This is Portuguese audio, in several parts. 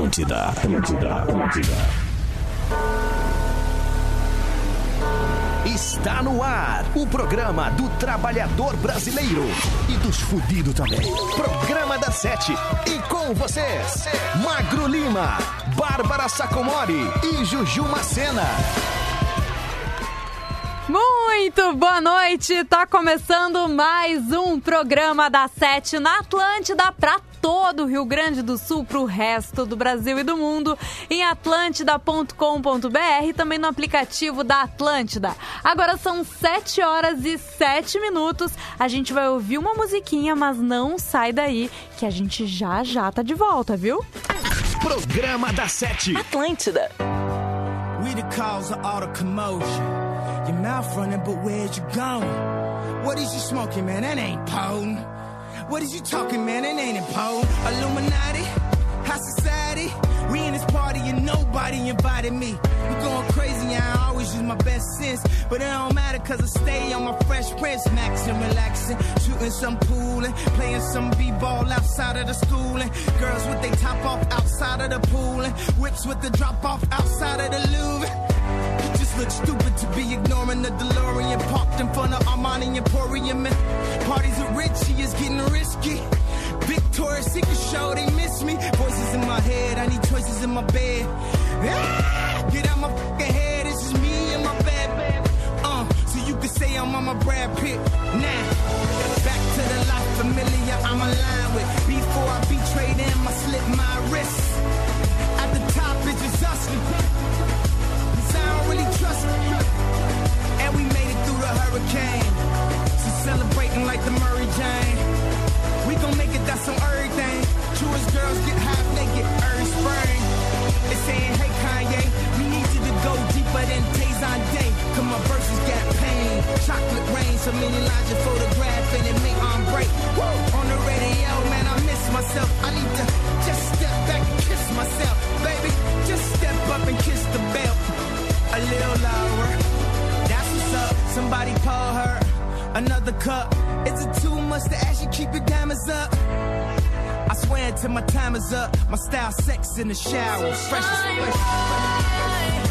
Atlântida, Atlântida, Atlântida. Está no ar o programa do trabalhador brasileiro e dos fudidos também. Programa da Sete. E com vocês, Magro Lima, Bárbara Sacomori e Juju Macena. Muito boa noite! Tá começando mais um programa da Sete na Atlântida pra todo o Rio Grande do Sul, pro resto do Brasil e do mundo, em atlântida.com.br e também no aplicativo da Atlântida. Agora são 7 horas e 7 minutos. A gente vai ouvir uma musiquinha, mas não sai daí, que a gente já já tá de volta, viu? Programa da Sete. Atlântida. We the cause of all the commotion. Your mouth running, but where'd you going? What is you smoking, man? That ain't potent. What is you talking, man? It ain't important. Illuminati, high society. We in this party and nobody invited me. We going crazy, I always use my best sense. But it don't matter cause I stay on my fresh prince. Maxing, relaxing, shooting some pool and playing some b-ball outside of the school. And girls with they top off outside of the pool. And whips with the drop off outside of the Louvre. Just look stupid to be ignoring the DeLorean parked in front of Armani Emporium. And parties are Richie is getting risky. Victoria's Secret show, they miss me. Voices in my head, I need choices in my bed. Ah, get out my fucking head, this is me and my bad bad. Uh, so you can say I'm on my Brad Pitt. Now, back to the life familiar I'm aligned with. Before I betray them, I slip my wrist. At the top, it's just us. Really trust. And we made it through the hurricane. So celebrating like the Murray Jane. We gon' make it, that's on everything. Truest girls get half naked every spring. They saying, hey Kanye, we need you to go deeper than Tazon Day. Cause my verses got pain. Chocolate rain, so many lines you photograph and it make on break. Woo! On the radio, man, I miss myself. I need to just step back and kiss myself. Baby, just step up and kiss the bell. A little lower. That's what's up. Somebody call her another cup. Is it too much to ask you keep your diamonds up? I swear until my time is up. My style sex in the shower. Fresh as fresh.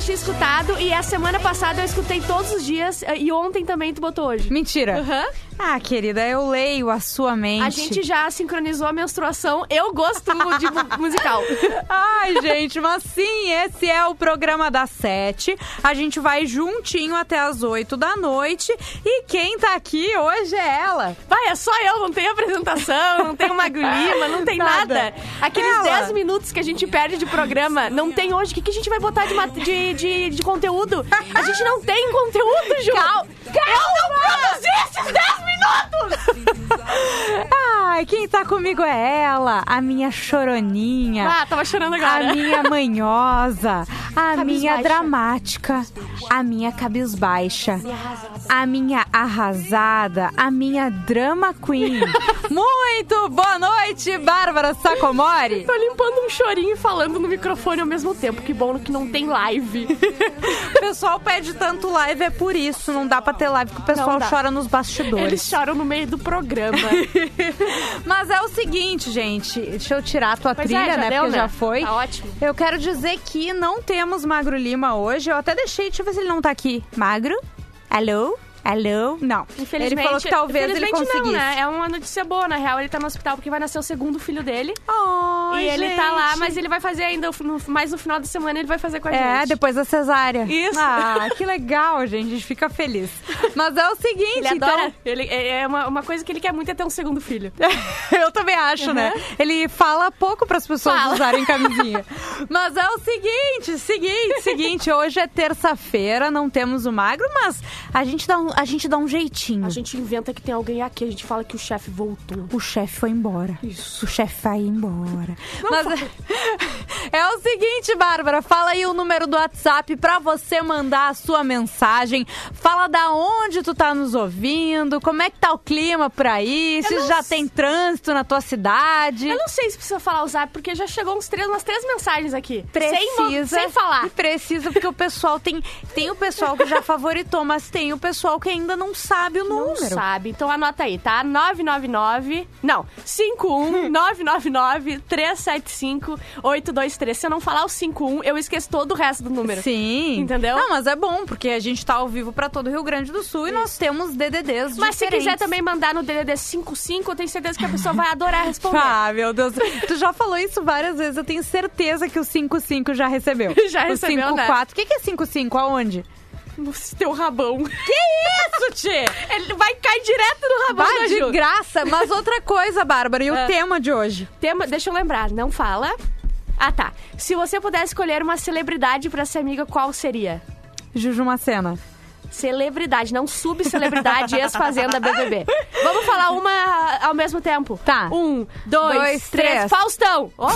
Eu nunca mais tinha escutado e a semana passada eu escutei todos os dias eh, e ontem também tu botou hoje. Mentira. Aham. Ah, querida, eu leio a sua mente. A gente já sincronizou a menstruação. Eu gosto de mu- musical. Ai, gente, mas sim, esse é o programa das sete. A gente vai juntinho até as oito da noite. E quem tá aqui hoje é ela. Vai, é só eu, não tem apresentação, não tem uma Lima, não tem Nada. nada. Aqueles Ela. 10 minutos que a gente perde de programa, não tem hoje. O que, que a gente vai botar de, de, de, de conteúdo? A gente não tem conteúdo, Ju. Cal- Eu não produzi esses 10 minutos! Ai, quem tá comigo é ela, a minha choroninha. Ah, tava chorando agora. A minha manhosa, a minha dramática, a minha cabisbaixa, a minha arrasada, a minha drama queen. Muito boa noite, Bárbara Sacomori. Tô limpando um chorinho e falando no microfone ao mesmo tempo. Que bom que não tem live. O pessoal pede tanto live, é por isso. Não dá pra ter live, que o pessoal chora nos bastidores. Eles choram no meio do programa. Mas é o seguinte, gente. Deixa eu tirar a tua Pois trilha, é, né? deu, Porque né? já foi. Tá ótimo. Eu quero dizer que não temos Magro Lima hoje. Eu até deixei, deixa eu ver se ele não tá aqui. Magro? Alô? Alô? Não. Infelizmente, ele falou que talvez ele infelizmente conseguisse. não, né? É uma notícia boa, na real. Ele tá no hospital porque vai nascer o segundo filho dele. Ai, e ele tá lá, gente. mas ele vai fazer ainda, no- mais no final da semana ele vai fazer com a É, gente. depois da cesárea. Isso. Ah, que legal, gente. A gente fica feliz. Mas é o seguinte, Ele então... adora. Ele, é é uma, uma coisa que ele quer muito é ter um segundo filho. Eu também acho, né? Ele fala pouco para as pessoas Fala. usarem camisinha. Mas é o seguinte, seguinte, seguinte. Hoje é terça-feira, não temos o magro, mas a gente dá um, a gente dá um jeitinho. A gente inventa que tem alguém aqui, a gente fala que o chefe voltou. O chefe foi embora. Isso. O chefe vai embora. Mas é o seguinte, Bárbara, fala aí o número do WhatsApp pra você mandar a sua mensagem. Fala da onde tu tá nos ouvindo, como é que tá o clima por aí, se não já sei. tem trânsito na tua cidade. Eu não sei se precisa falar o zap, porque já chegou uns três, umas três mensagens aqui. Sem, Precisa. sem falar. E precisa, porque o pessoal tem. Tem o pessoal que já favoritou, mas tem o pessoal que ainda não sabe o Não número. sabe. Então anota aí, tá? 999. Não, 51 999 375 823. Se eu não falar o 51, eu esqueço todo o resto do número. Sim. Entendeu? Não, mas é bom, porque a gente tá ao vivo pra todo o Rio Grande do Sul e nós temos DDDs Mas se diferentes. quiser também mandar no DDD 55, eu tenho certeza que a pessoa vai adorar responder. Ah, meu Deus. Tu já falou isso várias vezes, eu tenho certeza que o 55 já recebeu. Já o recebeu, 54. O que que é 55? Aonde? Teu rabão. Isso, Tchê! Ele vai cair direto no rabão Bah, da de Ju. graça. Mas outra coisa, Bárbara, e o Ah. tema de hoje? Tema, deixa eu lembrar, não fala. Ah, tá. Se você pudesse escolher uma celebridade pra ser amiga, qual seria? Juju Macena. Celebridade, não subcelebridade ex-fazenda BBB. Vamos falar uma ao mesmo tempo? Tá. Um, dois, Dois, três. três. Faustão! Oh.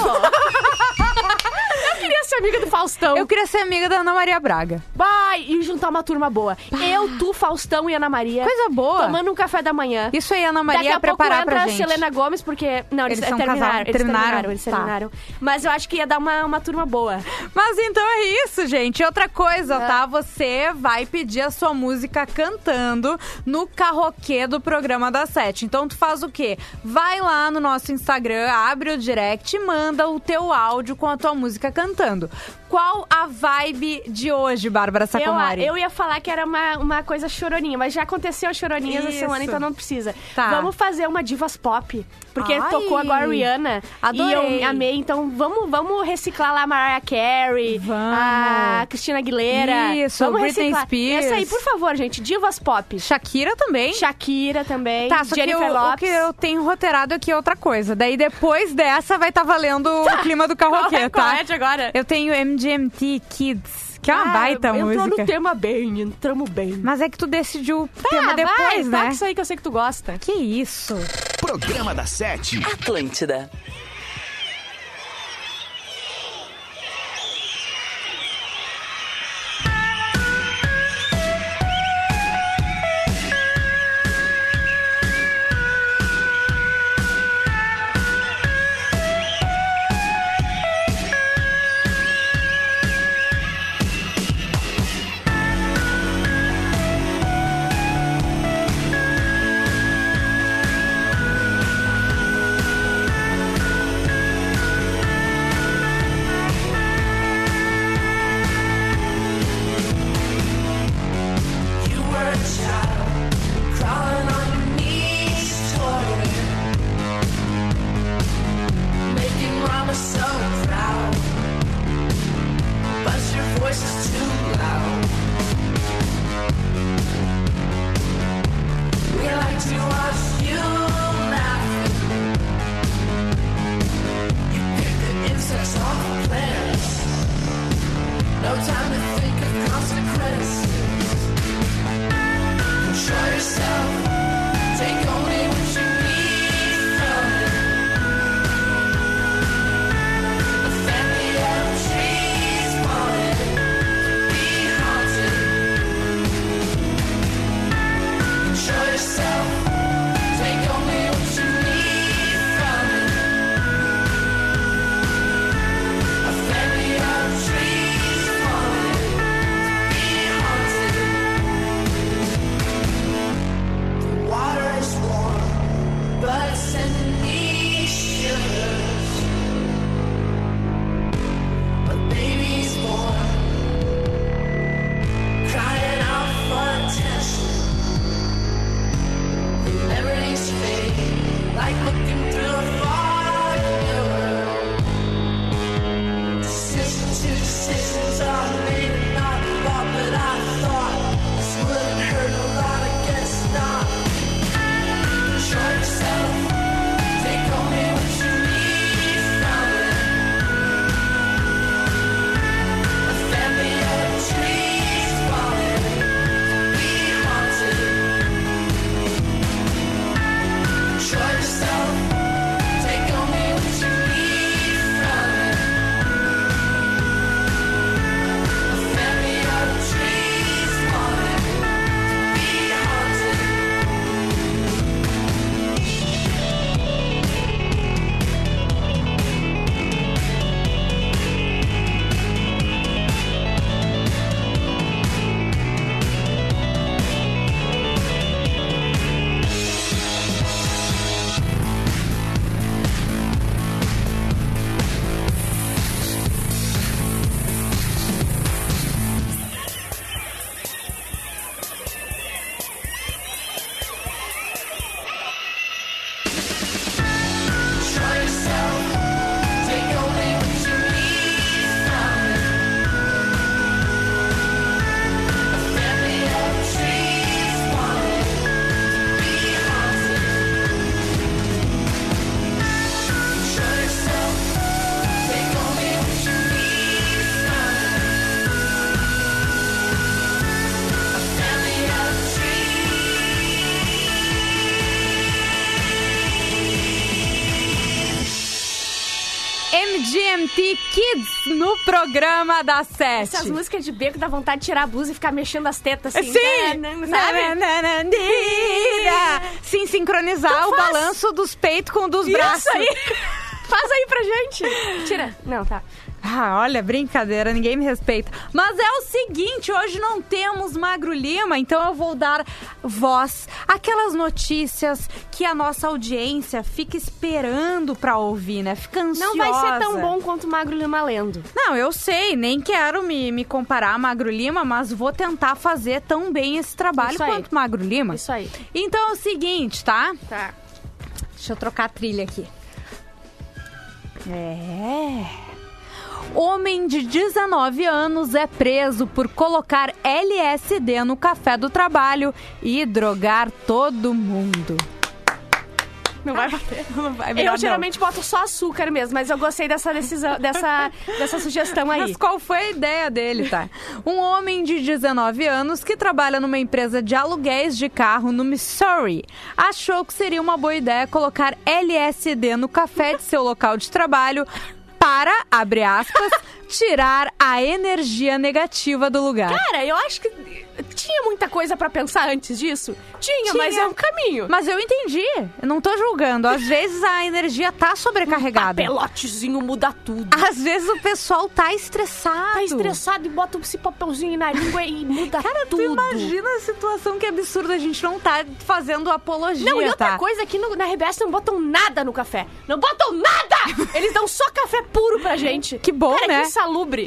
eu queria ser amiga do Faustão. Eu queria ser amiga da Ana Maria Braga. Vai! E juntar uma turma boa. Eu, tu, Faustão e Ana Maria. Coisa boa. Tomando um café da manhã. Isso aí, Ana Daqui Maria a pouco preparar entra pra a gente. Selena Gomes, porque... Não, eles, Eles são terminaram, casal- eles terminaram? terminaram. Eles Tá. terminaram. Mas eu acho que ia dar uma, uma turma boa. Mas então é isso, gente. Outra coisa, É. tá? Você vai pedir a sua música cantando no carroquê do programa da Sete. Então tu faz o quê? Vai lá no nosso Instagram, abre o direct e manda o teu áudio com a tua música cantando. Qual a vibe de hoje, Bárbara Eu, Sacomari? eu ia falar que era uma, uma coisa choroninha, mas já aconteceu choroninhas essa semana, então não precisa. Tá. Vamos fazer uma divas pop. Porque Ai. tocou agora a Rihanna. Adorei. E eu amei. Então vamos, vamos reciclar lá a Mariah Carey, Vamos. a Cristina Aguilera. Isso, vamos Britney reciclar. Spears. Essa aí, por favor, gente. Divas pop. Shakira também. Shakira também. Tá, só Jennifer que o, o Lopes. que eu tenho roteirado aqui é outra coisa. Daí depois dessa vai estar valendo o clima do carroquê, é, tá? é agora? Eu tenho MGMT Kids, que é uma Ah, baita entrou música. no tema bem, entramos bem. Mas é que tu decidiu o Tá, tema vai, depois, né? toca isso aí que eu sei que tu gosta. Que isso? Programa da Sete. Atlântida. No programa da Sete. Essas músicas de beco dá vontade de tirar a blusa e ficar mexendo as tetas assim. Sim! né. Sim, sincronizar Então o faz. balanço dos peitos com o dos braços. Isso aí! Faz aí pra gente. Tira. Não, tá. Ah, olha, brincadeira, ninguém me respeita. Mas é o seguinte, hoje não temos Magro Lima, então eu vou dar voz àquelas notícias que a nossa audiência fica esperando pra ouvir, né? Fica ansiosa. Não vai ser tão bom quanto o Magro Lima lendo. Não, eu sei, nem quero me, me comparar a Magro Lima, mas vou tentar fazer tão bem esse trabalho quanto Magro Lima. Isso aí. Então é o seguinte, tá? Tá. Deixa eu trocar a trilha aqui. É. Homem de 19 anos é preso por colocar LSD no café do trabalho e drogar todo mundo. Não vai bater. Não vai, melhor Eu não. geralmente boto só açúcar mesmo, mas eu gostei dessa decisão, dessa, dessa sugestão aí. Mas qual foi a ideia dele, tá? Um homem de 19 anos que trabalha numa empresa de aluguéis de carro no Missouri achou que seria uma boa ideia colocar LSD no café de seu local de trabalho para, abre aspas, tirar a energia negativa do lugar. Cara, eu acho que tinha muita coisa pra pensar antes disso. Tinha, Tinha. mas é um caminho. Mas eu entendi, eu não tô julgando. Às vezes a energia tá sobrecarregada. Papelotezinho muda tudo. Às vezes o pessoal tá estressado. Tá estressado e bota esse papelzinho na língua e muda Cara, tu tudo. imagina a situação que absurda. A gente não tá fazendo apologia, Não, e outra tá? coisa aqui no, na RBS não botam nada no café. Não botam nada! Eles dão só café puro pra gente. Que bom, Cara, né? que salubre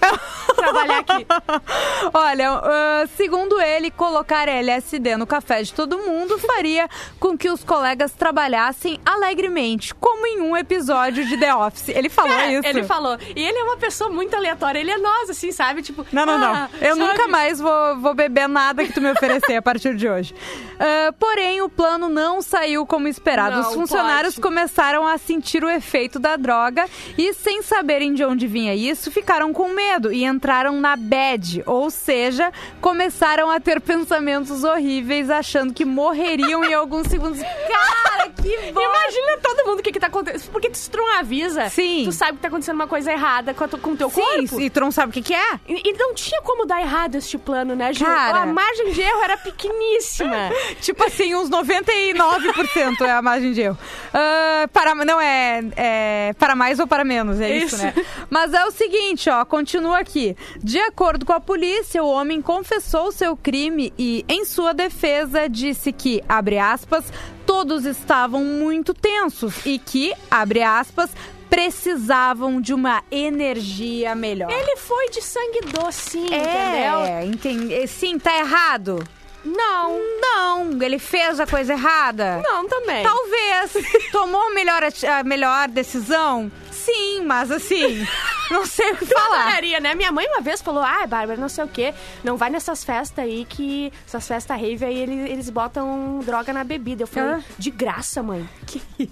trabalhar aqui. Olha, ah, segundo ele, colocar LSD no café de todo mundo faria com que os colegas trabalhassem alegremente, como em um episódio de The Office. Ele falou Cara, isso. Ele falou. E ele é uma pessoa muito aleatória. Ele é nós, assim, sabe? Tipo, Não, não, não. ah, Eu sabe? nunca mais vou, vou beber nada que tu me oferecer a partir de hoje. Ah, porém, o plano não saiu como esperado. Não Os funcionários pode. começaram a sentir o efeito da droga e, sem saberem de onde vinha isso, ficaram com medo e entraram na bad. Ou seja, começaram a ter pensamentos horríveis, achando que morreriam em alguns segundos. Cara, que bom! Imagina todo mundo o que, que tá acontecendo. Porque se tu não avisa, Sim. tu sabe que tá acontecendo uma coisa errada com, tu- com o teu Sim, corpo. e tu não sabe o que, que é? E, e não tinha como dar errado este plano, né, Ju? Cara. A margem de erro era pequeníssima. Tipo assim, uns 99% é a margem de erro. Ah, para, não, é, é para mais ou para menos, é isso, Isso. né? Mas é o seguinte, ó, continua aqui. De acordo com a polícia, o homem confessou seu crime e, em sua defesa, disse que, abre aspas, todos estavam muito tensos e que, abre aspas, precisavam de uma energia melhor. Ele foi de sangue doce, entendeu? É. Sim, tá errado? Não. Não, ele fez a coisa errada. Não, também. Talvez. Tomou a melhor, a melhor decisão? Sim, mas assim, não sei o que falar. Adoraria, né? Minha mãe uma vez falou, ah, Bárbara, não sei o quê, não vai nessas festas aí que... Essas festas rave aí, eles, eles botam droga na bebida. Eu falei, Ah. de graça, mãe.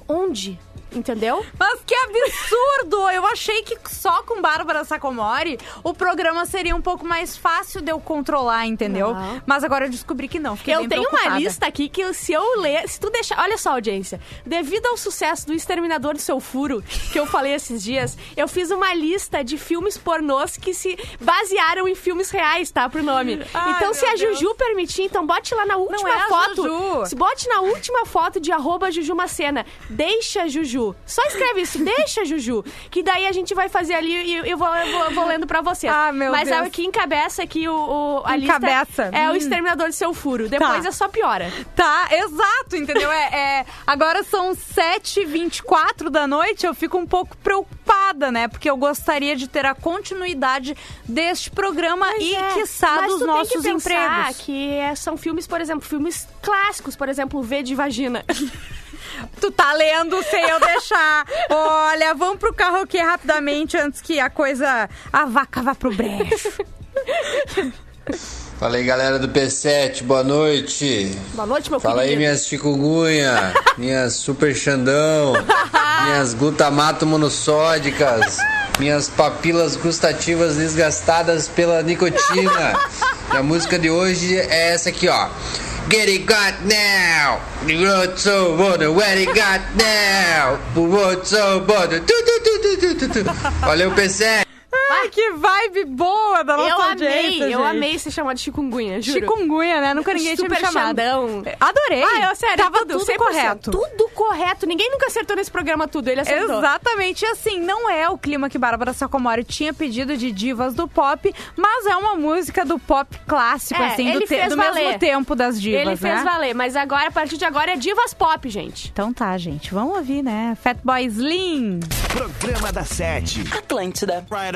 Onde? Entendeu? Mas que absurdo! Eu achei que só com Bárbara Sacomori o programa seria um pouco mais fácil de eu controlar, entendeu? Não. Mas agora eu descobri que não. Fiquei eu tenho uma preocupada. lista aqui que se eu ler, se tu deixar, olha só, audiência, devido ao sucesso do Exterminador do Seu Furo, que eu falei esses dias, eu fiz uma lista de filmes pornôs que se basearam em filmes reais, tá, pro nome. Ai, então, se a Deus. Juju permitir, então bote lá na última é a foto. Juju. Se bote na última foto de arroba Jujumacena. Deixa Juju. Só escreve isso, deixa Juju. Que daí a gente vai fazer ali e eu vou, eu vou, vou lendo pra vocês. Ah, meu Mas Deus. é o que encabeça aqui o, o- a Encabeça. lista. É o Hum. Exterminador do Seu Furo. Depois Tá. é só piora. Tá, exato, entendeu? É, é- agora são 7h24 da noite, eu fico um pouco preocupada, né? Porque eu gostaria de ter a continuidade deste programa e, é, quiçá, mas dos nossos tem que empregos. que é- são filmes, por exemplo, filmes clássicos, por exemplo, V de Vagina. Tu tá lendo sem eu deixar. Olha, vamos pro karaokê rapidamente antes que a coisa. a vaca vá pro brejo. Fala aí galera do P7, boa noite. Boa noite, meu Fala aí querido. minhas chikungunya, minhas super xandão, minhas glutamato monossódicas, minhas papilas gustativas desgastadas pela nicotina. E a música de hoje é essa aqui, ó. Get it got now. Road so butter. What it got now. Road so butter. Tu, tu, tu, tu, tu, tu. Valeu, PC. Ai, que vibe boa da nossa Eu amei, audiência, eu gente. amei ser chamado de chikungunya, juro. Chikungunya, né? Nunca ninguém tinha me Super chamado. Xandão. Adorei. Ah, eu, sério, Tava tudo, tudo 100%. correto. Tudo correto. Ninguém nunca acertou nesse programa tudo, ele acertou. Exatamente, E assim, não é o clima que Bárbara Sacomori tinha pedido de divas do pop, mas é uma música do pop clássico, É, assim, do, te- do mesmo tempo das divas, Ele fez né? valer, mas agora, a partir de agora, é divas pop, gente. Então tá, gente, vamos ouvir, né? Fatboy Slim. Programa da Sete. Atlântida. Right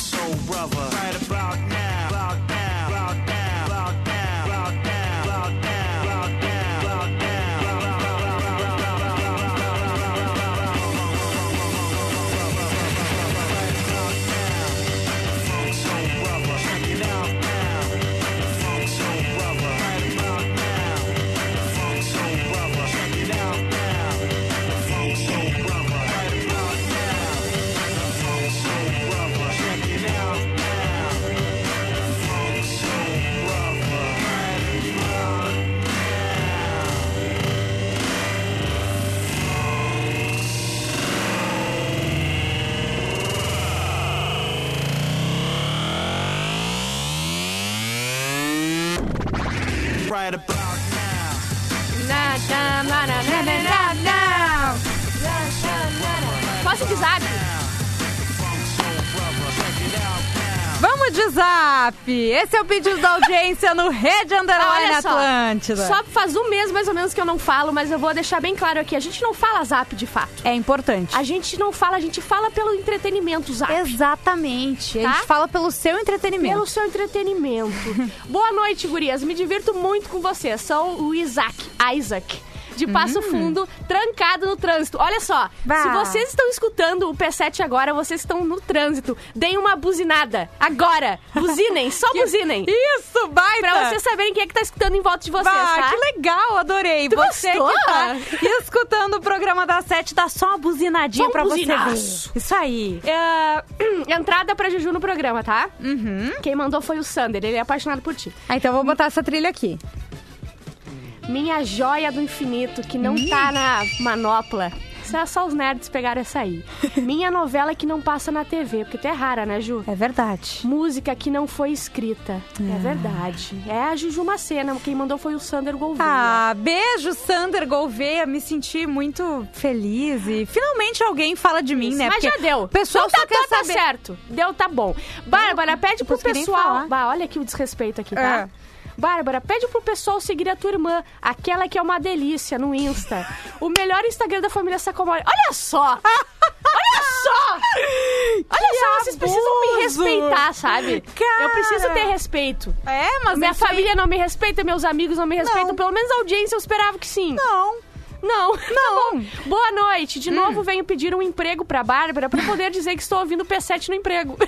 so brother. Zap! Esse é o pedido da audiência no Rede Underline Olha só, Atlântida. Só faz um mês mais ou menos que eu não falo, mas eu vou deixar bem claro aqui. A gente não fala zap de fato. É importante. A gente não fala, a gente fala pelo entretenimento zap. Exatamente. A Tá? gente fala pelo seu entretenimento. Pelo seu entretenimento. Boa noite, gurias. Me divirto muito com vocês. Sou o Isaac. Isaac. De Passo Fundo, trancado no trânsito. Olha só, Hum. Bah. se vocês estão escutando o P7 agora, vocês estão no trânsito, deem uma buzinada. Agora! Buzinem, só buzinem. Isso, baita! Pra vocês saberem quem é que tá escutando em volta de vocês, Bah, tá? que legal, adorei. Tu você gostou? que tá escutando o programa da Sete, dá só uma buzinadinha Só um pra você buzinaço. ver. Isso aí. É, entrada pra Juju no programa, tá? Uhum. Quem mandou foi o Sander, ele é apaixonado por ti. Ah, então eu vou botar essa trilha aqui. Minha joia do infinito, que não tá na manopla. Isso é só os nerds pegaram essa aí. Minha novela que não passa na TV, porque tu é rara, né, Ju? É verdade. Música que não foi escrita. É verdade. É a Juju Macena, quem mandou foi o Sander Gouveia. Ah, beijo, Sander Gouveia. Me senti muito feliz e finalmente alguém fala de mim, né? Mas Porque já deu. O pessoal então só tá, quer tá saber. certo. Deu, tá bom. Bárbara, pede pro pessoal. Bah, olha aqui o desrespeito aqui, tá? É. Bárbara, pede pro pessoal seguir a tua irmã, aquela que é uma delícia no Insta. o melhor Instagram da família Sacomori. Olha só! Olha só! Olha só, vocês precisam me abuso! respeitar, sabe? Cara! Eu preciso ter respeito. É, mas Minha aí- família não me respeita, meus amigos não me respeitam. Não. Pelo menos a audiência eu esperava que sim. Não. Não, não. Hum. Boa noite. De novo venho pedir um emprego pra Bárbara pra poder dizer que estou ouvindo o P7 no emprego.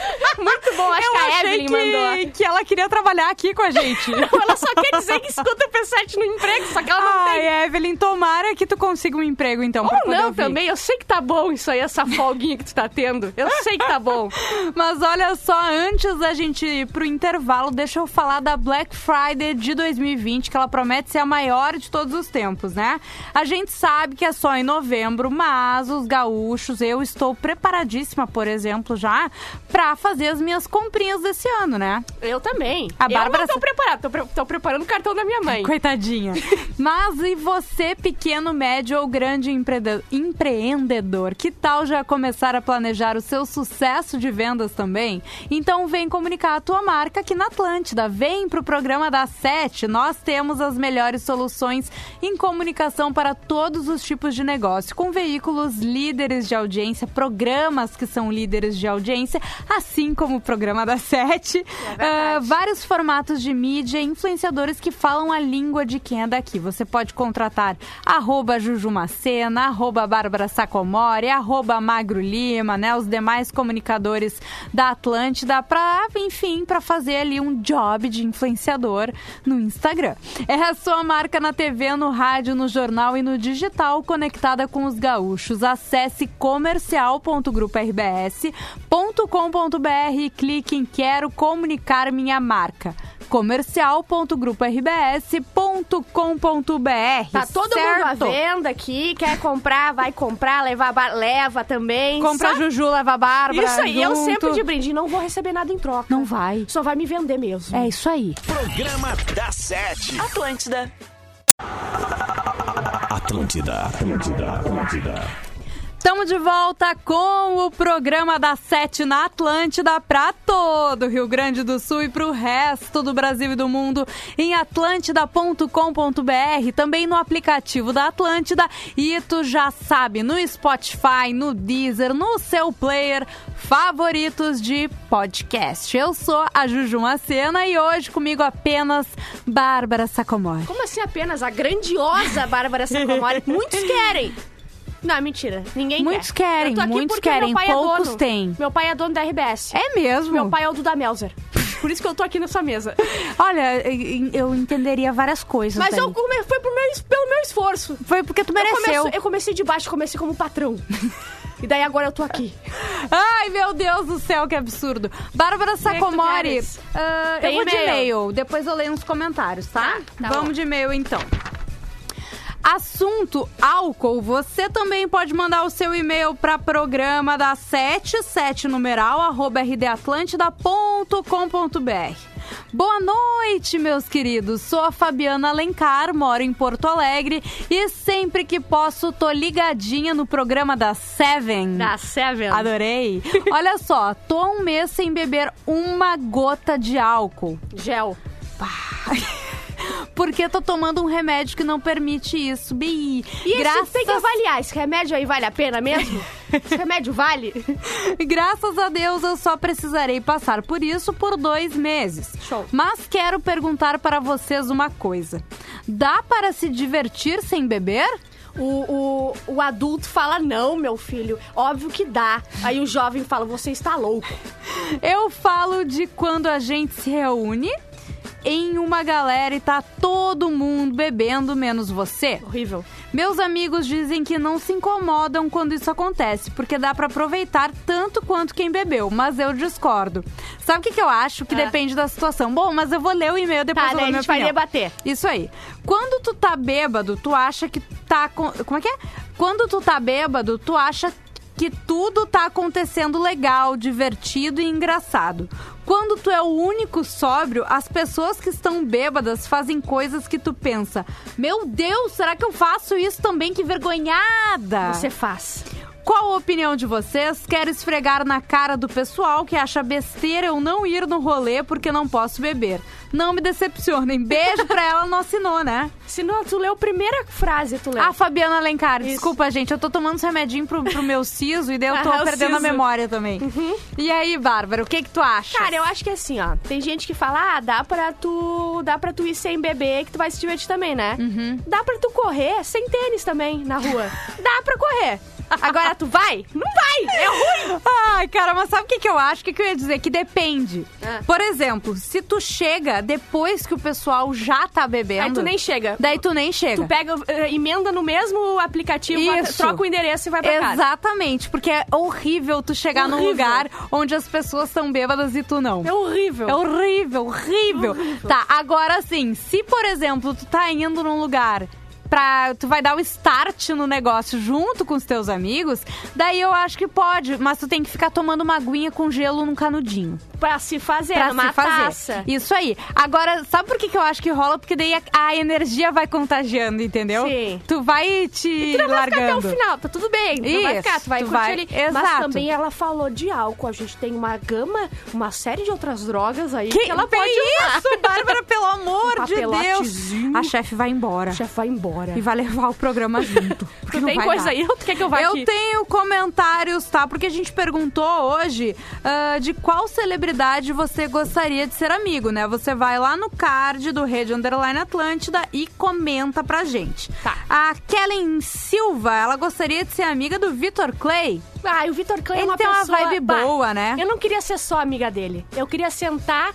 Muito bom, acho eu que a achei Evelyn que, mandou. que ela queria trabalhar aqui com a gente. Ela só quer dizer que escuta o P7 no emprego, só que ela não Ai, tem. Evelyn, tomara que tu consiga um emprego, então, Ou não ouvir. também, eu sei que tá bom isso aí, essa folguinha que tu tá tendo. Eu sei que tá bom. Mas olha só, antes da gente ir pro intervalo, deixa eu falar da Black Friday de 2020, que ela promete ser a maior de todos os tempos, né? A gente sabe que é só em novembro, mas os gaúchos, eu estou preparadíssima, por exemplo, já pra fazer as minhas comprinhas desse ano, né? Eu também. A eu Bárbara- não tô preparada, tô, pre- tô preparando o cartão da minha mãe. Coitadinha. Mas e você, pequeno, médio ou grande empreende- empreendedor? Que tal já começar a planejar o seu sucesso de vendas também? Então vem comunicar a tua marca aqui na Atlântida. Vem pro programa da Sete. Nós temos as melhores soluções em comunicação para todos os tipos de negócio, com veículos líderes de audiência, programas que são líderes de audiência, assim como o programa da Sete. verdade. Ah, vários formatos de mídia e influenciadores que falam a língua de quem é daqui. Você pode contratar arroba Jujumacena, arroba Bárbara Sacomori, arroba Magro Lima, né? Os demais comunicadores da Atlântida para, enfim, para fazer ali um job de influenciador no Instagram. É a sua marca na TV, no rádio, no jornal e no digital conectada com os gaúchos. Acesse comercial.grupo-rbs.com.br e clique em Quero comunicar minha marca. comercial.grupo-rbs.com.br. Tá todo mundo à certo? venda aqui, quer comprar, vai comprar, levar, leva também. Compra Só- Juju, leva a Bárbara. Isso aí, eu junto. sempre de brinde, não vou receber nada em troca. Não vai. Só vai me vender mesmo. É isso aí. Programa da Sete. Atlântida. Atlântida, Atlântida, Atlântida. Estamos de volta com o programa da Sete na Atlântida para todo o Rio Grande do Sul e para o resto do Brasil e do mundo em atlântida.com.br, também no aplicativo da Atlântida e tu já sabe, no Spotify, no Deezer, no seu player favoritos de podcast. Eu sou a Juju Macena e hoje comigo apenas Bárbara Sacomori. Como assim apenas? A grandiosa Bárbara Sacomori. Muitos querem. Não, mentira. Ninguém Muitos quer. querem, Eu tô aqui muitos porque querem, meu pai poucos é dono. têm. Meu pai é dono da RBS. É mesmo? Meu pai é o Duda Melzer. Por isso que eu tô aqui nessa mesa. Olha, eu entenderia várias coisas. Mas daí. eu come... foi pro meu... pelo meu esforço. Foi porque tu Eu, mereceu. comecei- eu comecei de baixo, comecei como patrão. e daí agora eu tô aqui. Ai, meu Deus do céu, que absurdo. Bárbara tu Sacomori, ah, eu vou de e-mail? e-mail. Depois eu leio uns comentários, tá? Tá, tá Vamos bom. de e-mail, então. Assunto álcool. Você também pode mandar o seu e-mail para programa da 77 numeral arroba rdatlântida.com.br. Boa noite, meus queridos. Sou a Fabiana Alencar, moro em Porto Alegre e sempre que posso tô ligadinha no programa da Seven. Da Seven. Adorei. Olha só, tô há um mês sem beber uma gota de álcool. Gel. Porque tô tomando um remédio que não permite isso. Bi. E graças, tem que avaliar. Esse remédio aí vale a pena mesmo? esse remédio vale? graças a Deus eu só precisarei passar por isso por dois meses. Show. Mas quero perguntar para vocês uma coisa. Dá para se divertir sem beber? O, o, o adulto fala, não, meu filho, óbvio que dá. Aí o jovem fala, você está louco. Eu falo de quando a gente se reúne em uma galera e tá todo mundo bebendo, menos você. Horrível. Meus amigos dizem que não se incomodam quando isso acontece, porque dá pra aproveitar tanto quanto quem bebeu, mas eu discordo. Sabe o que, que eu acho? Que Ah. depende da situação. Bom, mas eu vou ler o e-mail depois Tá, eu daí a gente vai debater. Isso aí. Quando tu tá bêbado, tu acha que tá. com- Como é que é? Quando tu tá bêbado, tu acha que tudo tá acontecendo legal, divertido e engraçado. Quando tu é o único sóbrio, as pessoas que estão bêbadas fazem coisas que tu pensa: Meu Deus, será que eu faço isso também? Que vergonhada! Você faz. Qual a opinião de vocês? Quero esfregar na cara do pessoal que acha besteira eu não ir no rolê porque não posso beber. Não me decepcionem. Beijo pra ela, não assinou, né? Se não, tu leu a primeira frase, tu leu. A Fabiana Alencar, Isso. desculpa, gente, eu tô tomando uns remedinho pro, pro meu siso e daí eu tô Ah, perdendo a. Uhum. memória também. E aí, Bárbara, o que que tu acha? Cara, eu acho que assim, ó. Tem gente que fala, ah, dá pra tu. Dá pra tu ir sem beber que tu vai se divertir também, né? Uhum. Dá pra tu correr sem tênis também na rua. dá pra correr. Agora tu vai? Não vai! É ruim! Ai, cara, mas sabe o que, que eu acho? O que, que eu ia dizer? Que depende. Ah. Por exemplo, se tu chega depois que o pessoal já tá bebendo... Aí tu nem chega. Daí tu nem chega. Tu pega, eh, emenda no mesmo aplicativo, Isso. troca o endereço e vai pra casa. Exatamente, porque é horrível tu chegar num Horrível. lugar onde as pessoas estão bêbadas e tu não. É horrível. É horrível, horrível. Tá, agora sim, se por exemplo tu tá indo num lugar pra. Tu vai dar o start no negócio junto com os teus amigos, daí eu acho que pode, mas tu tem que ficar tomando uma aguinha com gelo num canudinho. Pra se fazer, Pra numa se fazer. taça. Isso aí. Agora, sabe por que, que eu acho que rola? Porque daí a, a energia vai contagiando, entendeu? Sim. Tu vai te Tu não vai ficar até o final, tá tudo bem. Tu não vai Isso, ficar, tu vai tu curtir vai- ali. exato. Mas também ela falou de álcool. A gente tem uma gama, uma série de outras drogas aí que, Que, ela pode usar. isso, Bárbara, pelo amor Um de Deus. A chefe vai embora. O chefe vai embora. E vai levar o programa junto. Tu tem coisa dar. aí tu quer que eu vá Eu aqui? tenho comentários, tá? Porque a gente perguntou hoje ah, de qual celebridade você gostaria de ser amigo, né? Você vai lá no card do Rede Underline Atlântida e comenta pra gente. Tá. A Kellen Silva, ela gostaria de ser amiga do Vitor Clay. Ai, o Vitor Clay é Ele uma tem uma pessoa... vibe Bah, boa, né? Eu não queria ser só amiga dele. Eu queria sentar...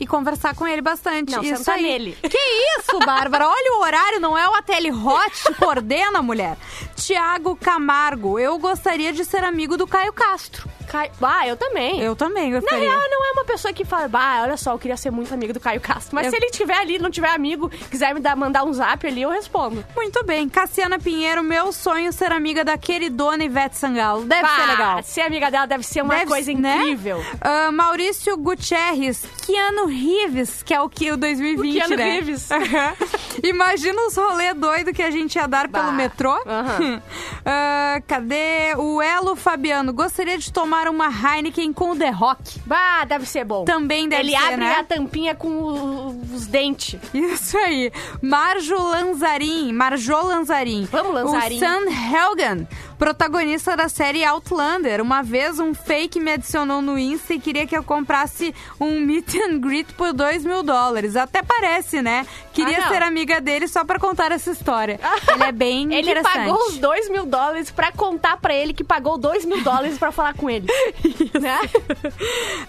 E conversar com ele bastante. Não, isso aí. nele. Que isso, Bárbara? Olha o horário, não é o Ateli Hot que coordena, mulher. Tiago Camargo, eu gostaria de ser amigo do Caio Castro. Cai... Ah, eu também. Eu também Na gostaria. real, não é uma pessoa que fala, bah, olha só, eu queria ser muito amigo do Caio Castro. Mas Eu- se ele estiver ali, não tiver amigo, quiser me dar, mandar um zap ali, eu respondo. Muito bem. Cassiana Pinheiro, meu sonho é ser amiga da queridona Ivete Sangalo. Deve Bah, ser legal. Ser amiga dela deve ser uma Deve- coisa né? incrível. Ah, Maurício Gutierrez, Keanu Reeves, que é o que o 2020, O Keanu né? Reeves. Imagina os rolê doido que a gente ia dar pelo Bah. metrô. Aham. Ah, cadê o Elo Fabiano? Gostaria de tomar uma Heineken com o The Rock. Bah, deve ser bom. Também deve Ele ser, abre né? a tampinha com o- os dentes. Isso aí. Marjo Lanzarin, Marjo Lanzarin. Vamos, Lanzarin. O Sam Helgen, protagonista da série Outlander. Uma vez um fake me adicionou no Insta e queria que eu comprasse um meet and greet por 2 mil dólares. Até parece, né? Queria Ah, ser amiga dele só pra contar essa história. Ele é bem Ele interessante. pagou os 2 mil dólares pra contar pra ele que pagou 2 mil dólares pra falar com ele. Né?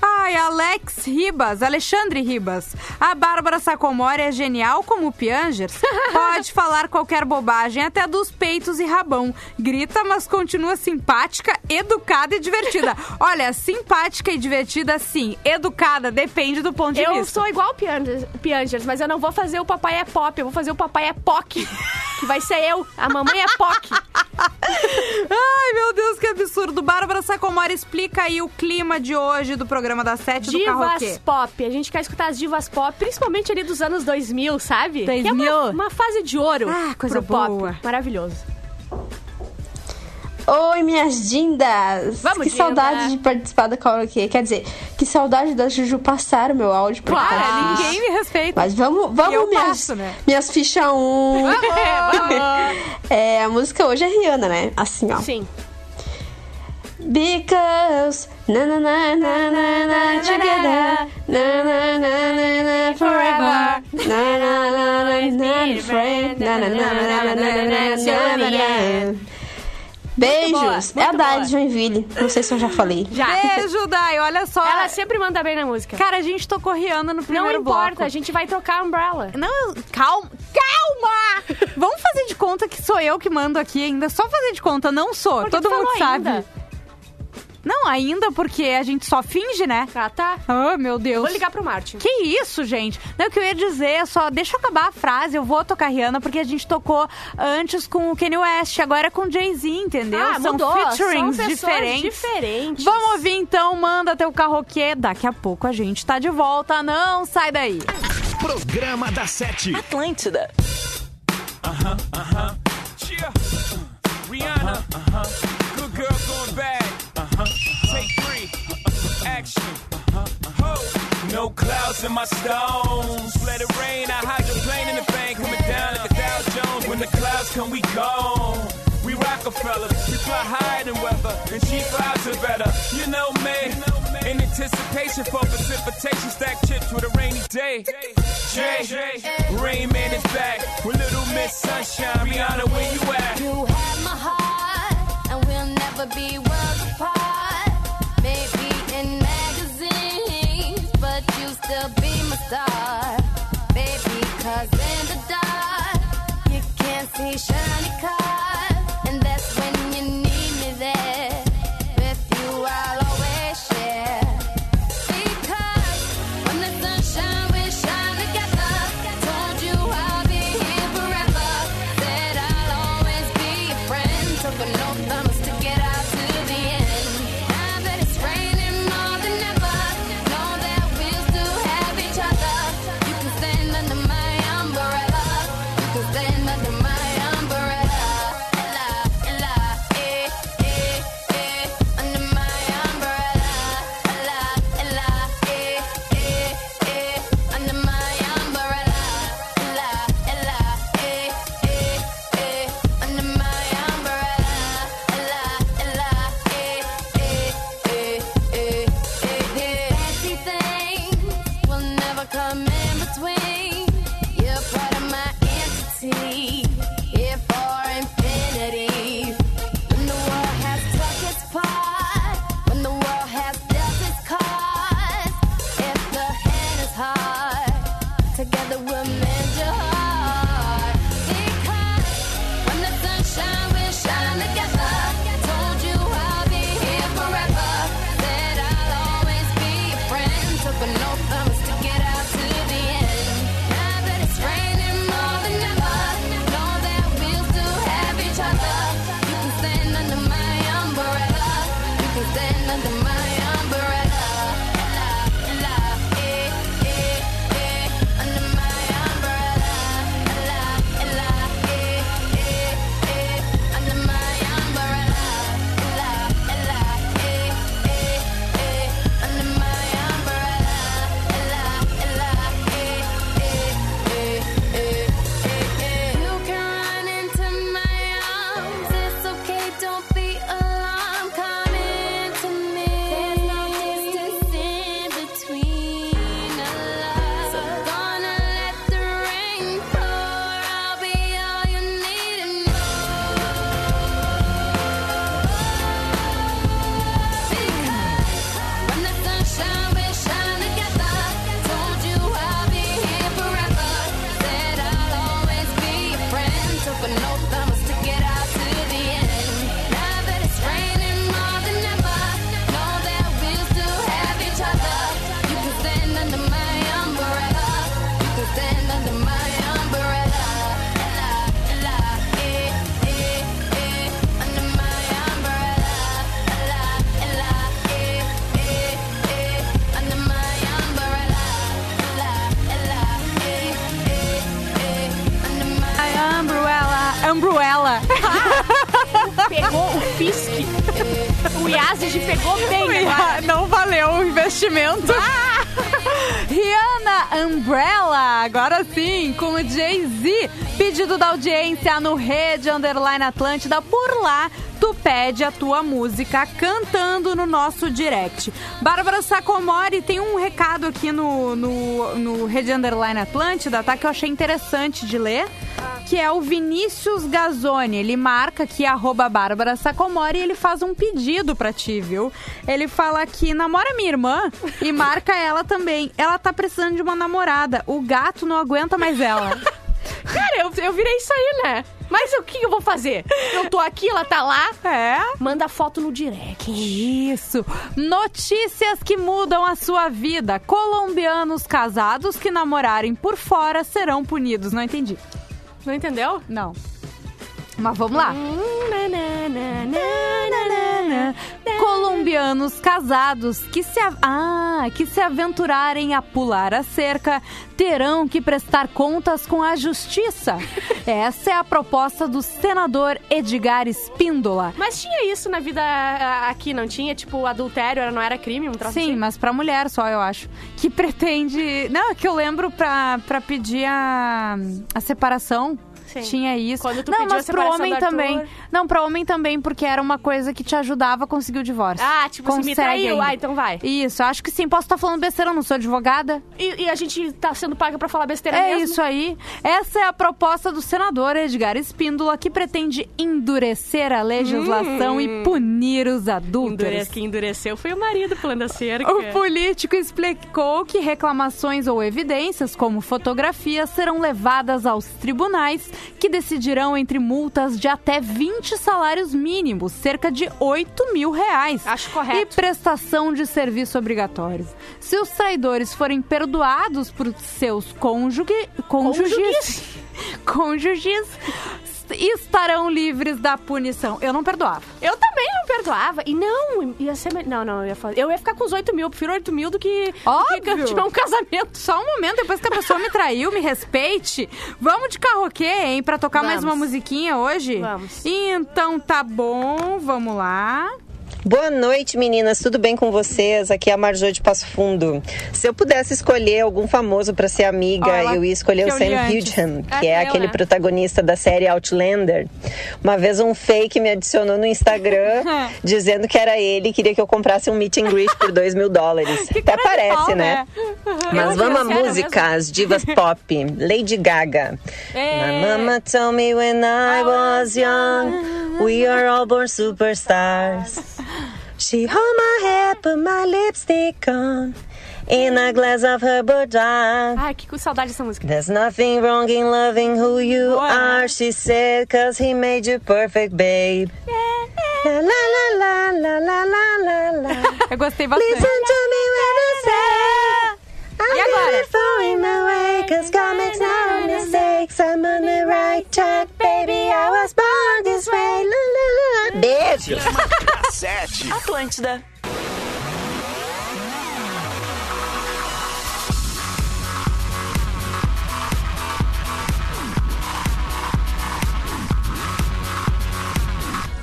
Ai, Alex Ribas, Alexandre Ribas. A Bárbara Sacomori é genial como o Piangers. Pode falar qualquer bobagem, até dos peitos e rabão. Grita, mas continua simpática, educada e divertida. Olha, simpática e divertida, sim. Educada, depende do ponto de Eu vista. sou igual o Piangers, mas eu não vou fazer o papai é pop, eu vou fazer o papai é POC. Que vai ser eu. A mamãe é POC. Ai, meu Deus, que absurdo. Bárbara Sacomori, explica aí o clima de hoje do programa da Sete do Divas Carroquê. pop. A gente quer escutar as divas pop, principalmente ali dos anos 2000, sabe? Que é 2000. uma, uma fase de ouro Ah, coisa pro pop. boa. Maravilhoso. Oi, minhas dindas! Vamos, que Dinda. saudade de participar da karaokê. Quer dizer, que saudade da Juju passar o meu áudio pra Para, cá. ninguém me respeita. Mas vamos, vamos eu minhas, passo, né? minhas fichas 1. Um. é, a música hoje é Rihanna, né? Assim, ó. Sim. Because na na na na na na together na na na na na forever na na na friend. Na, na, na, na, na, na, na, na, na, na. Beijos. boa, é a Dai de Joinville. Não sei se eu já falei. Já. Beijo, Dai. Olha só. Ela sempre manda bem na música. Cara, a gente tocou Rihanna no Não primeiro importa, bloco. a gente vai tocar Umbrella. Não, calma. Calma! Vamos fazer de conta que sou eu que mando aqui ainda. Só fazer de conta, não sou. Por que Todo mundo sabe. ainda? Não, ainda porque a gente só finge, né? Ah, tá. Ah, meu Deus. Vou ligar pro Martin. Que isso, gente? Não, o que eu ia dizer é só, deixa eu acabar a frase, eu vou tocar Rihanna, porque a gente tocou antes com o Kanye West, agora é com o Jay-Z, entendeu? Ah, São mudou. featurings São diferentes. diferentes. Vamos ouvir então, manda teu carroquê. Daqui a pouco a gente tá de volta, não sai daí. Programa da Sete. Atlântida. Yeah. Rihanna. Uh-huh. Good girl going bad. Take three. Action. Uh-huh. No clouds in my stones. Let it rain. I hydroplane in the bank. Coming down like a Dow Jones. When the clouds come, we gone. We Rockefeller. We fly higher than weather. And cheap vibes are better. You know me. In anticipation for precipitation. Stack chips with a rainy day. Jay. Rain Man is back. With Little Miss Sunshine. Rihanna, where you at? You have my heart, and we'll never be shiny car. My. O Yazid pegou bem agora. Não valeu o investimento. Rihanna Umbrella, agora sim, com o Jay-Z. Pedido da audiência no Rede Underline Atlântida. Por lá, tu pede a tua música cantando no nosso direct. Bárbara Sacomori tem um recado aqui no, no, no Rede Underline Atlântida, tá? Que eu achei interessante de ler. Que é o Vinícius Gazzoni. Ele marca aqui, arroba Bárbara Sacomori, e ele faz um pedido pra ti, viu? Ele fala que namora minha irmã e marca ela também. Ela tá precisando de uma namorada. O gato não aguenta mais ela. Cara, eu, eu virei isso aí, né? Mas o que eu vou fazer? Eu tô aqui, ela tá lá. É? Manda foto no direct. Isso. Notícias que mudam a sua vida. Colombianos casados que namorarem por fora serão punidos. Não entendi. Não entendeu? Não. Mas vamos lá. Colombianos casados que se, ah, que se aventurarem a pular a cerca terão que prestar contas com a justiça. Essa é a proposta do senador Edgar Espíndola. Mas tinha isso na vida aqui, não tinha? Tipo, adultério não era crime? Um troço Sim, assim? mas pra mulher só, eu acho. Que pretende. Não, é que eu lembro pra, pra pedir a, a separação. Sim. Tinha isso. Quando tu não, mas pro homem Arthur- também. Não, pra homem também, porque era uma coisa que te ajudava a conseguir o divórcio. Ah, tipo, se me Consegue traiu. ainda. Ah, então vai. Isso, acho que sim. Posso estar falando besteira, eu não sou advogada. E, e a gente tá sendo paga pra falar besteira É mesmo? isso aí. Essa é a proposta do senador Edgar Espíndola, que pretende endurecer a legislação Hum. e punir os adúlteros. Endurece, quem endureceu foi o marido pulando a cerca. O político explicou que reclamações ou evidências, como fotografias, serão levadas aos tribunais, que decidirão entre multas de até 20 salários mínimos, cerca de 8 mil reais. Acho correto. E prestação de serviço obrigatório. Se os traidores forem perdoados por seus cônjuge, cônjuges, cônjuges, estarão livres da punição. Eu não perdoava. Eu também não perdoava. E não, ia ser. me- Não, não, eu ia fazer. Eu ia ficar com os 8 mil. Eu prefiro 8 mil do que, Óbvio. do que tiver um casamento. Só um momento, depois que a pessoa me traiu, me respeite. Vamos de karaokê, hein? Pra tocar mais Vamos. uma musiquinha hoje? Vamos. Então tá bom, vamos lá. Boa noite, meninas. Tudo bem com vocês? Aqui é a Marjô de Passo Fundo. Se eu pudesse escolher algum famoso para ser amiga, ela eu ia escolher o Sam. Hudson, É, que é eu, aquele né? protagonista da série Outlander. Uma vez um fake me adicionou no Instagram dizendo que era ele e queria que eu comprasse um meet and greet por 2 mil dólares. Até parece, pau, né? Mas Eu vamos à achei que era música, as divas pop. Lady Gaga. É. My mama told me when I was young, we are all born superstars. She hold my head, put my lipstick on, in a glass of her Bourbon. Ai, que saudade dessa música. There's nothing wrong in loving who you Boa. are, she said, cause he made you perfect, babe. La la la la la la la la. Eu gostei bastante. Listen to me when I say I'm E agora? beautiful in the way Cause God makes no mistakes I'm on the right track Baby, I was born this way la, la, la. Beijo! Sete. Atlântida.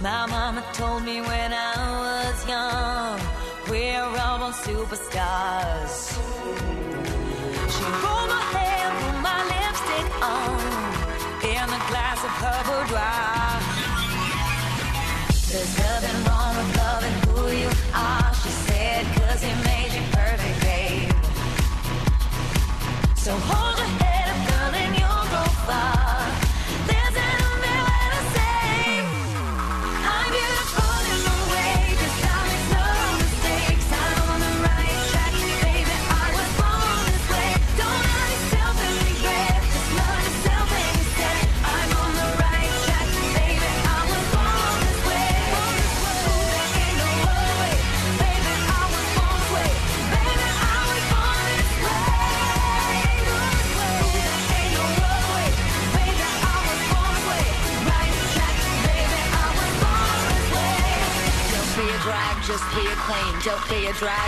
My mama told me when I was young, we're all born superstars. In a glass of her boudoir. There's nothing wrong with loving who you are, she said, cause he made you perfect, babe. So hold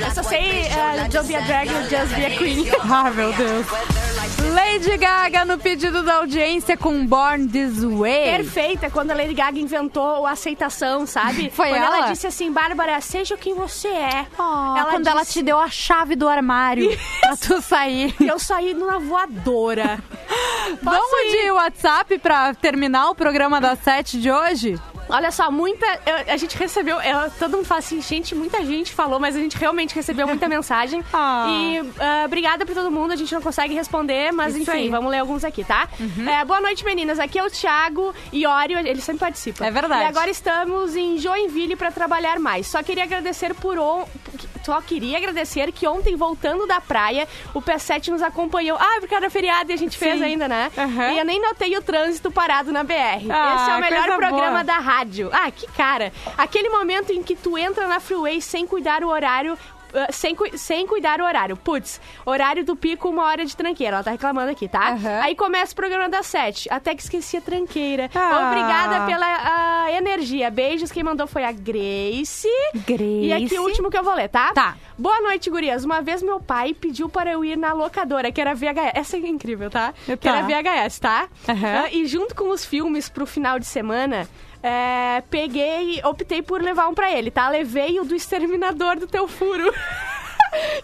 Eu só sei your Don't be a drag, just be a queen. Ah, meu Deus. Lady Gaga no pedido da audiência com Born This Way. Perfeita, quando a Lady Gaga inventou a aceitação, sabe? Foi quando ela? ela disse assim, Bárbara, seja quem você é. ela quando ela te deu a chave do armário pra tu sair. Eu saí numa voadora. Vamos ir? de WhatsApp pra terminar o programa das sete de hoje? Olha só, muita. eu- a gente recebeu. eu- todo mundo fala assim, gente, muita gente falou, mas a gente realmente recebeu muita mensagem. Ah. E ah, obrigada pra todo mundo. A gente não consegue responder, mas Isso enfim, aí. Uhum. vamos ler alguns aqui, tá? É, boa noite, meninas. Aqui é o Thiago Iório, ele sempre participa. É verdade. E agora estamos em Joinville pra trabalhar mais. Só queria agradecer por on... Só queria agradecer que ontem, voltando da praia, o P7 nos acompanhou. Ah, porque era feriado e a gente fez Sim. ainda, né? Aham. E eu nem notei o trânsito parado na BR. Ah, Esse é o melhor coisa programa boa. da rádio. Ah, que cara. Aquele momento em que tu entra na freeway sem cuidar o horário. Ah, sem, sem cuidar o horário. Putz, horário do pico, uma hora de tranqueira. Ela tá reclamando aqui, tá? Aham. Aí começa o programa das sete. Até que esqueci a tranqueira. Ah. Obrigada pela ah, energia. Beijos. Quem mandou foi a Grace. Grace. E aqui o último que eu vou ler, tá? Tá. Boa noite, gurias. Uma vez meu pai pediu para eu ir na locadora, que era VHS. Essa é incrível, tá? Que Tá. era VHS, tá? Aham. Ah, E junto com os filmes pro final de semana, é, peguei, optei por levar um pra ele, tá? Levei o do Exterminador do Teu Furo.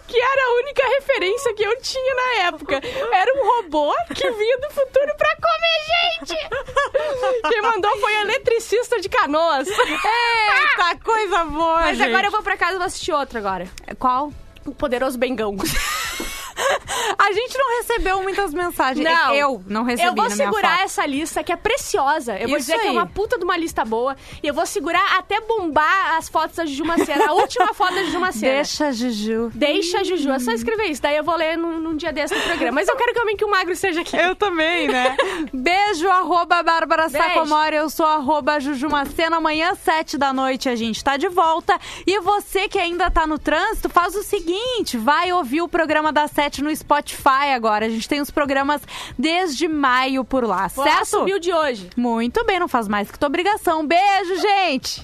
Que era a única referência que eu tinha na época. Era um robô que vinha do futuro pra comer gente! Quem mandou foi eletricista de canoas. Eita, coisa boa, Mas gente. agora eu vou pra casa e vou assistir outro agora. Qual? O Poderoso Bengão. A gente não recebeu muitas mensagens. Não. Eu não recebi Eu vou segurar foto. essa lista que é preciosa. Eu vou Isso dizer que é aí. uma puta de uma lista boa. E eu vou segurar até bombar as fotos da Juju Macena. A última foto da Juju Macena. Deixa, Juju. Deixa a Juju. É só escrever isso. Daí eu vou ler num, num dia desse do programa. Mas eu quero também que o Magro esteja aqui. Eu também, né? Beijo, arroba Bárbara. Sacomori. Eu sou arroba Jujumacena. Amanhã, sete da noite, a gente tá de volta. E você que ainda tá no trânsito, faz o seguinte: vai ouvir o programa da sete no Spotify agora. A gente tem os programas desde maio por lá, lá certo? subir o de hoje. Muito bem, não faz mais que tua obrigação. Beijo, gente!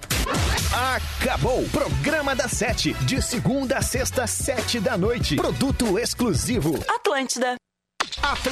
Acabou! Programa da Sete. De segunda a sexta, sete da noite. Produto exclusivo. Atlântida. Atlântida.